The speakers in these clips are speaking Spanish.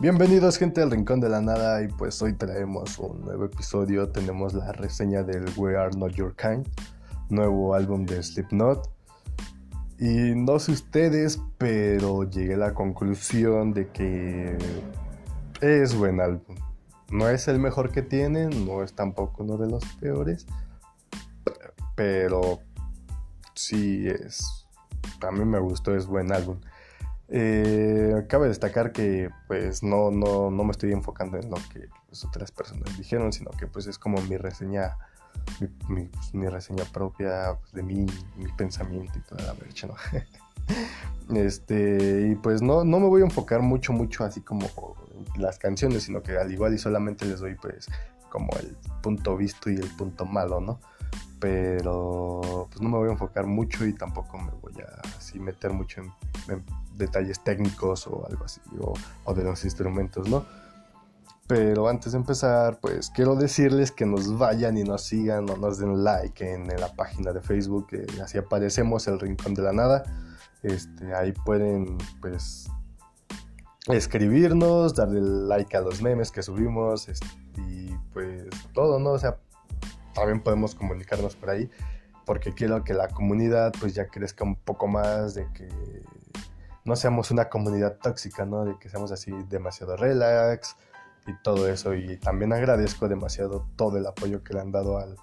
Bienvenidos gente al Rincón de la Nada y pues hoy traemos un nuevo episodio, tenemos la reseña del We Are Not Your Kind, nuevo álbum de Slipknot. Y no sé ustedes, pero llegué a la conclusión de que es buen álbum. No es el mejor que tienen, no es tampoco uno de los peores, pero sí es, a mí me gustó, es buen álbum. Eh, cabe destacar que pues no, no, no, me estoy enfocando en lo que pues, otras personas dijeron, sino que pues es como mi reseña, mi, pues, reseña propia pues, de mí, mi pensamiento y toda la brecha, ¿no? este, y pues no, no me voy a enfocar mucho, mucho así como las canciones, sino que al igual y solamente les doy pues como el punto visto y el punto malo, ¿no? Pero pues no me voy a enfocar mucho y tampoco me voy a así meter mucho en detalles técnicos o algo así, o, de los instrumentos, ¿no? Pero antes de empezar, pues quiero decirles que nos vayan y nos sigan o nos den like en, la página de Facebook, que así aparecemos el Rincón de la Nada. Este, ahí pueden, pues, escribirnos, darle like a los memes que subimos este, y pues todo, ¿no? O sea, también podemos comunicarnos por ahí porque quiero que la comunidad pues ya crezca un poco más, de que no seamos una comunidad tóxica, ¿no? De que seamos así demasiado relax y todo eso. Y también agradezco demasiado todo el apoyo que le han dado al,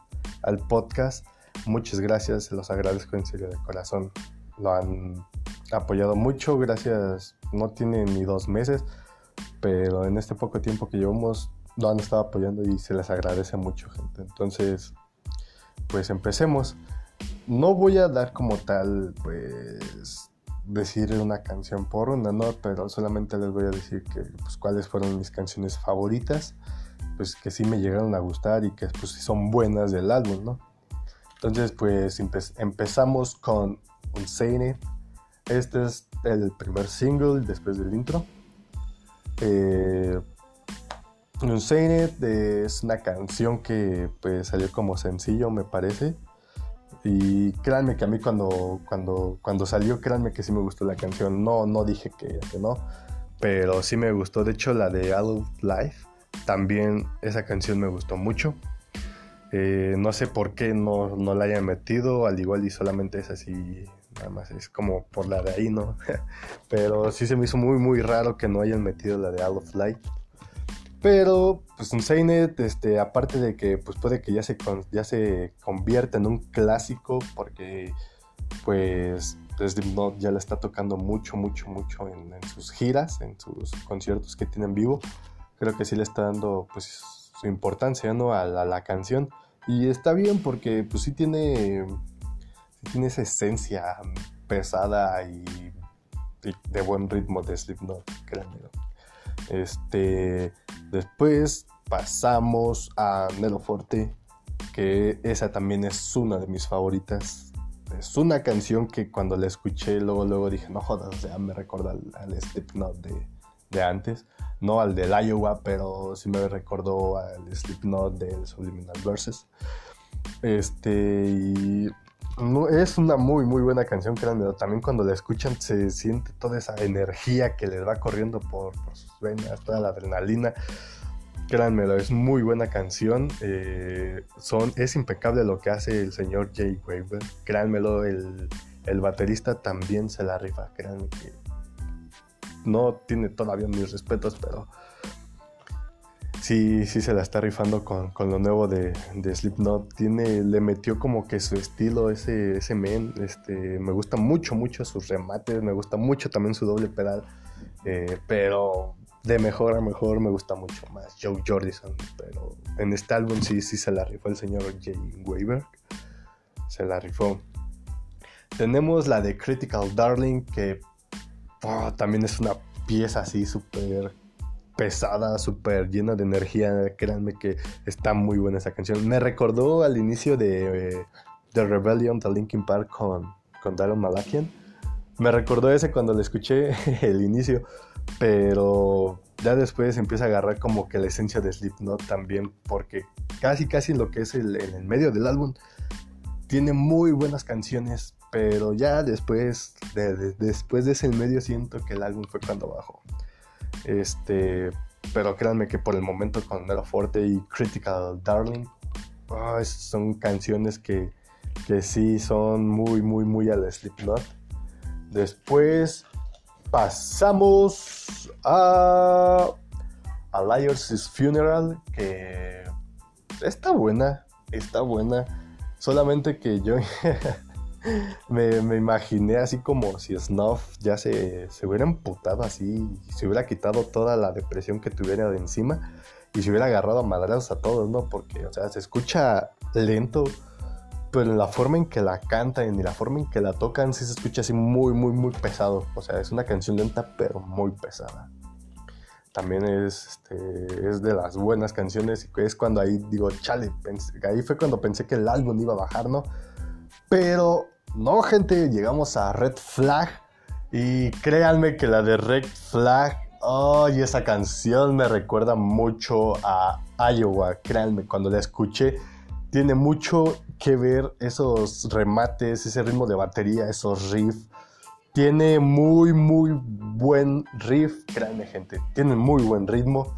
al podcast. Muchas gracias, se los agradezco en serio de corazón. Lo han apoyado mucho, gracias. No tiene ni dos meses, pero en este poco tiempo que llevamos lo han estado apoyando y se les agradece mucho, gente. Entonces, pues empecemos. No voy a dar como tal, pues, decir una canción por una, ¿no? Pero solamente les voy a decir que, pues, cuáles fueron mis canciones favoritas, pues, que sí me llegaron a gustar y que, pues, son buenas del álbum, ¿no? Entonces, pues, empezamos con Unsane Este es el primer single después del intro. Eh, es una canción que, pues, salió como sencillo, me parece y créanme que a mí cuando, cuando, cuando salió, créanme que sí me gustó la canción. No, no dije que, no, pero sí me gustó. De hecho, la de of Life, también esa canción me gustó mucho. Eh, no sé por qué no, no, la hayan metido, al igual y solamente es así, nada más es como por la de ahí, ¿no? pero sí se me hizo muy, muy raro que no hayan metido la de of Life. Pero, pues Seinet, este, aparte de que pues puede que ya se, ya se convierta en un clásico, porque pues ya le está tocando mucho, mucho, mucho en, sus giras, en sus conciertos que tienen vivo. Creo que sí le está dando pues su importancia ¿no? a, la, canción. Y está bien porque pues sí tiene, tiene esa esencia pesada y, de buen ritmo de Slipknot, créanme. Este, después pasamos a Nelo Forte, que esa también es una de mis favoritas. Es una canción que cuando la escuché, luego, luego dije, no jodas, o sea, me recuerda al, al Slipknot de, de antes. No al del Iowa, pero sí me recordó al Slipknot del Subliminal Verses. Este, y no, es una muy, muy buena canción, créanme. También cuando la escuchan se siente toda esa energía que les va corriendo por, sus venas, toda la adrenalina. Créanmelo, es muy buena canción. Eh, son, es impecable lo que hace el señor Jay Weaver. Créanmelo, el, el baterista también se la rifa. Créanme que no tiene todavía mis respetos, pero sí, sí se la está rifando con, lo nuevo de, de, Slipknot. Tiene, le metió como que su estilo, ese, ese men. Este, me gusta mucho, mucho sus remates, me gusta mucho también su doble pedal. Eh, pero de mejor a mejor me gusta mucho más Joe Jordison. Pero en este álbum sí, sí se la rifó el señor Jay Weaver. Se la rifó. Tenemos la de Critical Darling, que oh, también es una pieza así súper pesada, súper llena de energía. Créanme que está muy buena esa canción. Me recordó al inicio de eh, The Rebellion de Linkin Park con, con Daryl Malakian. Me recordó ese cuando le escuché el inicio, pero ya después empieza a agarrar como que la esencia de Slipknot también, porque casi casi lo que es el medio del álbum tiene muy buenas canciones, pero ya después de, después de ese medio siento que el álbum fue cuando bajó. Este, pero créanme que por el momento con Nero Forte y Critical Darling ah, son canciones que, que sí son muy, muy, muy al Slipknot. Después pasamos a, a Liars' Funeral, que está buena, está buena. Solamente que yo me, imaginé así como si Snuff ya se, se hubiera emputado así, se hubiera quitado toda la depresión que tuviera de encima y se hubiera agarrado a madrazos a todos, ¿no? Porque, o sea, se escucha lento, pero en la forma en que la cantan y la forma en que la tocan, sí se escucha así muy, muy, muy pesado. O sea, es una canción lenta, pero muy pesada. También es, este, es de las buenas canciones y es cuando ahí digo, chale, ahí fue cuando pensé que el álbum iba a bajar, ¿no? Pero no, gente, llegamos a Red Flag. Y créanme que la de Red Flag, ay, esa canción me recuerda mucho a Iowa. Créanme, cuando la escuché, tiene mucho que ver esos remates, ese ritmo de batería, esos riffs. Tiene muy, muy buen riff, créanme, gente. Tiene muy buen ritmo.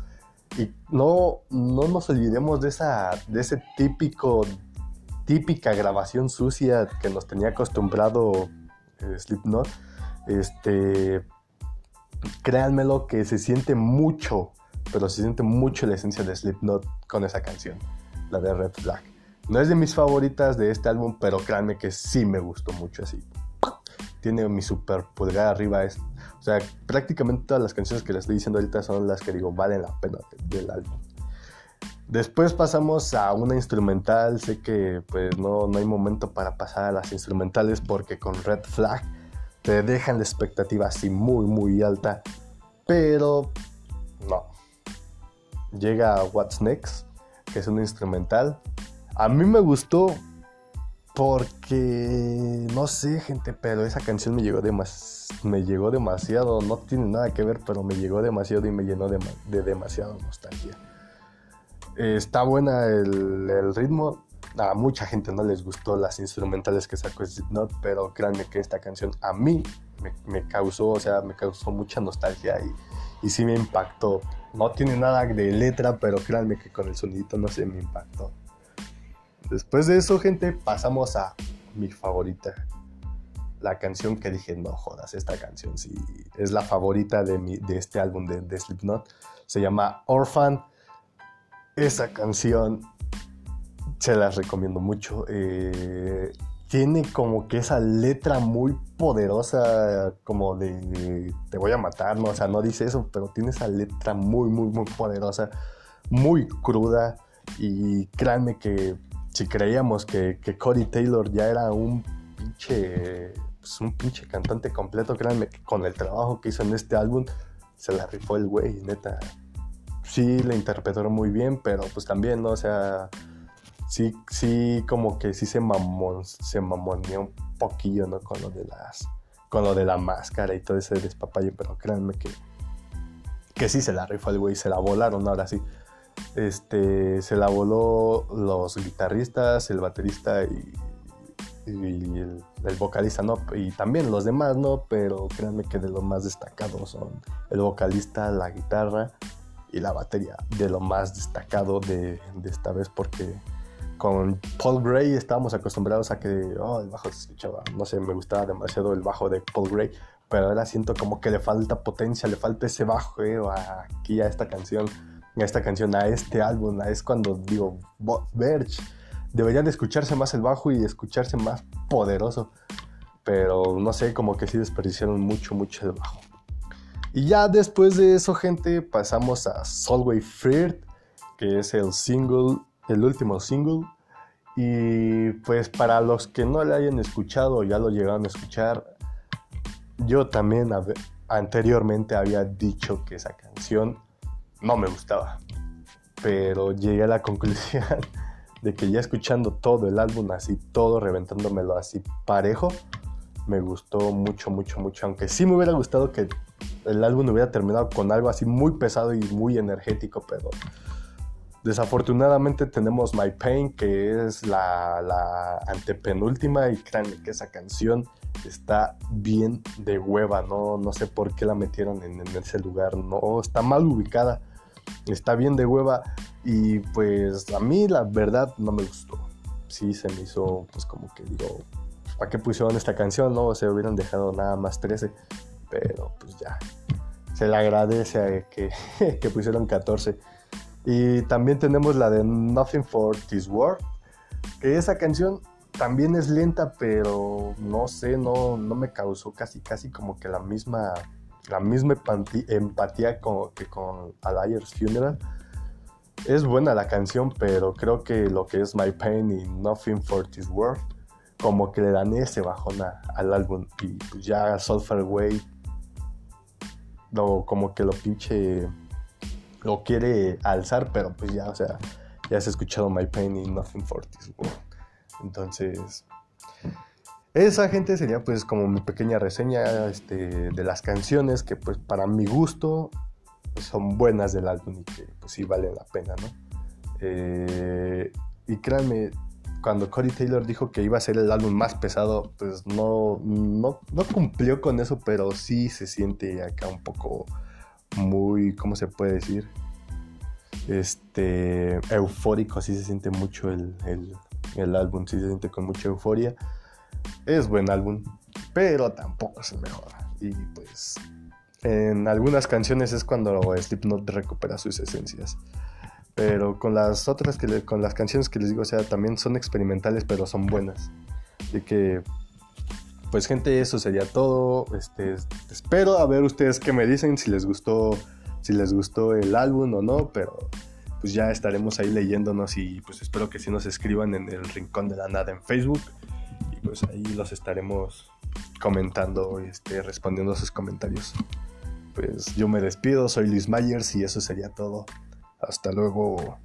Y no, no nos olvidemos de, de ese típico típica grabación sucia que nos tenía acostumbrado eh, Slipknot, este, créanmelo que se siente mucho, pero se siente mucho la esencia de Slipknot con esa canción, la de Red Flag. No es de mis favoritas de este álbum, pero créanme que sí me gustó mucho así. Tiene mi super pulgar arriba. Es, o sea, prácticamente todas las canciones que les estoy diciendo ahorita son las que digo valen la pena del álbum. Después pasamos a una instrumental. Sé que pues no, no hay momento para pasar a las instrumentales porque con Red Flag te dejan la expectativa así muy muy alta. Pero no. Llega What's Next, que es una instrumental. A mí me gustó porque no sé, gente, pero esa canción me llegó, me llegó demasiado. No tiene nada que ver, pero me llegó demasiado y me llenó de, de demasiada nostalgia está buena el, ritmo. A mucha gente no les gustó las instrumentales que sacó Slipknot, pero créanme que esta canción a mí me, causó, o sea, me causó mucha nostalgia y, sí me impactó. No tiene nada de letra, pero créanme que con el sonidito no se me impactó. Después de eso, gente, pasamos a mi favorita. La canción que dije, no jodas, esta canción sí es la favorita de, mi, de este álbum de Slipknot. Se llama Orphan esa canción se las recomiendo mucho. Eh, tiene como que esa letra muy poderosa, como de te voy a matar, ¿no? O sea, no dice eso, pero tiene esa letra muy, muy, muy poderosa, muy cruda. Y créanme que si creíamos que, que Cody Taylor ya era un pinche, pues un pinche cantante completo, créanme que con el trabajo que hizo en este álbum, se la rifó el güey, neta sí le interpretaron muy bien, pero pues también, ¿no? O sea, sí, sí, como que sí se mamón, se mamoneó un poquillo, ¿no? Con lo de las, con lo de la máscara y todo ese despapalle, pero créanme que, que sí se la rifó el güey, se la volaron ahora sí. Este, se la voló los guitarristas, el baterista y, el, el, vocalista, ¿no? Y también los demás, ¿no? Pero créanme que de los más destacados son el vocalista, la guitarra y la batería de lo más destacado de, esta vez porque con Paul Gray estábamos acostumbrados a que oh, el bajo se escuchaba, no sé, me gustaba demasiado el bajo de Paul Gray, pero ahora siento como que le falta potencia, le falta ese bajo eh, aquí a esta canción, a esta canción, a este álbum, es cuando digo, Verge, deberían escucharse más el bajo y escucharse más poderoso, pero no sé, como que sí desperdiciaron mucho, mucho el bajo. Y ya después de eso, gente, pasamos a Solway Feared, que es el single, el último single. Y pues para los que no le hayan escuchado o ya lo llegaron a escuchar, yo también anteriormente había dicho que esa canción no me gustaba. Pero llegué a la conclusión de que ya escuchando todo el álbum así, todo reventándomelo así parejo, me gustó mucho, mucho, mucho. Aunque sí me hubiera gustado que el álbum hubiera terminado con algo así muy pesado y muy energético, pero desafortunadamente tenemos My Pain, que es la, la antepenúltima, y créanme que esa canción está bien de hueva, no, no sé por qué la metieron en, ese lugar, no, está mal ubicada, está bien de hueva y pues a mí la verdad no me gustó, sí se me hizo pues como que digo, ¿para qué pusieron esta canción? No, se hubieran dejado nada más 13, pero pues ya, se le agradece que, que pusieron 14. Y también tenemos la de Nothing for This World, que esa canción también es lenta, pero no sé, no, no me causó casi, casi como que la misma, la misma empatía con, que con A Liar's Funeral. Es buena la canción, pero creo que lo que es My Pain y Nothing for This World, como que le dan ese bajón al álbum. Y pues ya Sulfur Way, lo, como que lo pinche, lo quiere alzar, pero pues ya, o sea, ya has escuchado My Pain y Nothing for This World. Entonces, esa gente sería pues como mi pequeña reseña este, de las canciones que pues para mi gusto son buenas del álbum y que pues sí valen la pena, ¿no? Eh, y créanme, cuando Corey Taylor dijo que iba a ser el álbum más pesado, pues no, no, no cumplió con eso, pero sí se siente acá un poco muy, ¿cómo se puede decir? Este, eufórico, sí se siente mucho el, el álbum sí se siente con mucha euforia. Es buen álbum, pero tampoco es el mejor. Y pues en algunas canciones es cuando Slipknot recupera sus esencias. Pero con las otras que con las canciones que les digo, sea, también son experimentales, pero son buenas. Así que pues gente, eso sería todo. Este, espero a ver ustedes qué me dicen si les gustó si les gustó el álbum o no, pero pues ya estaremos ahí leyéndonos y pues espero que sí nos escriban en el Rincón de la Nada en Facebook y pues ahí los estaremos comentando este, respondiendo a sus comentarios. Pues yo me despido, soy Luis Myers y eso sería todo. Hasta luego.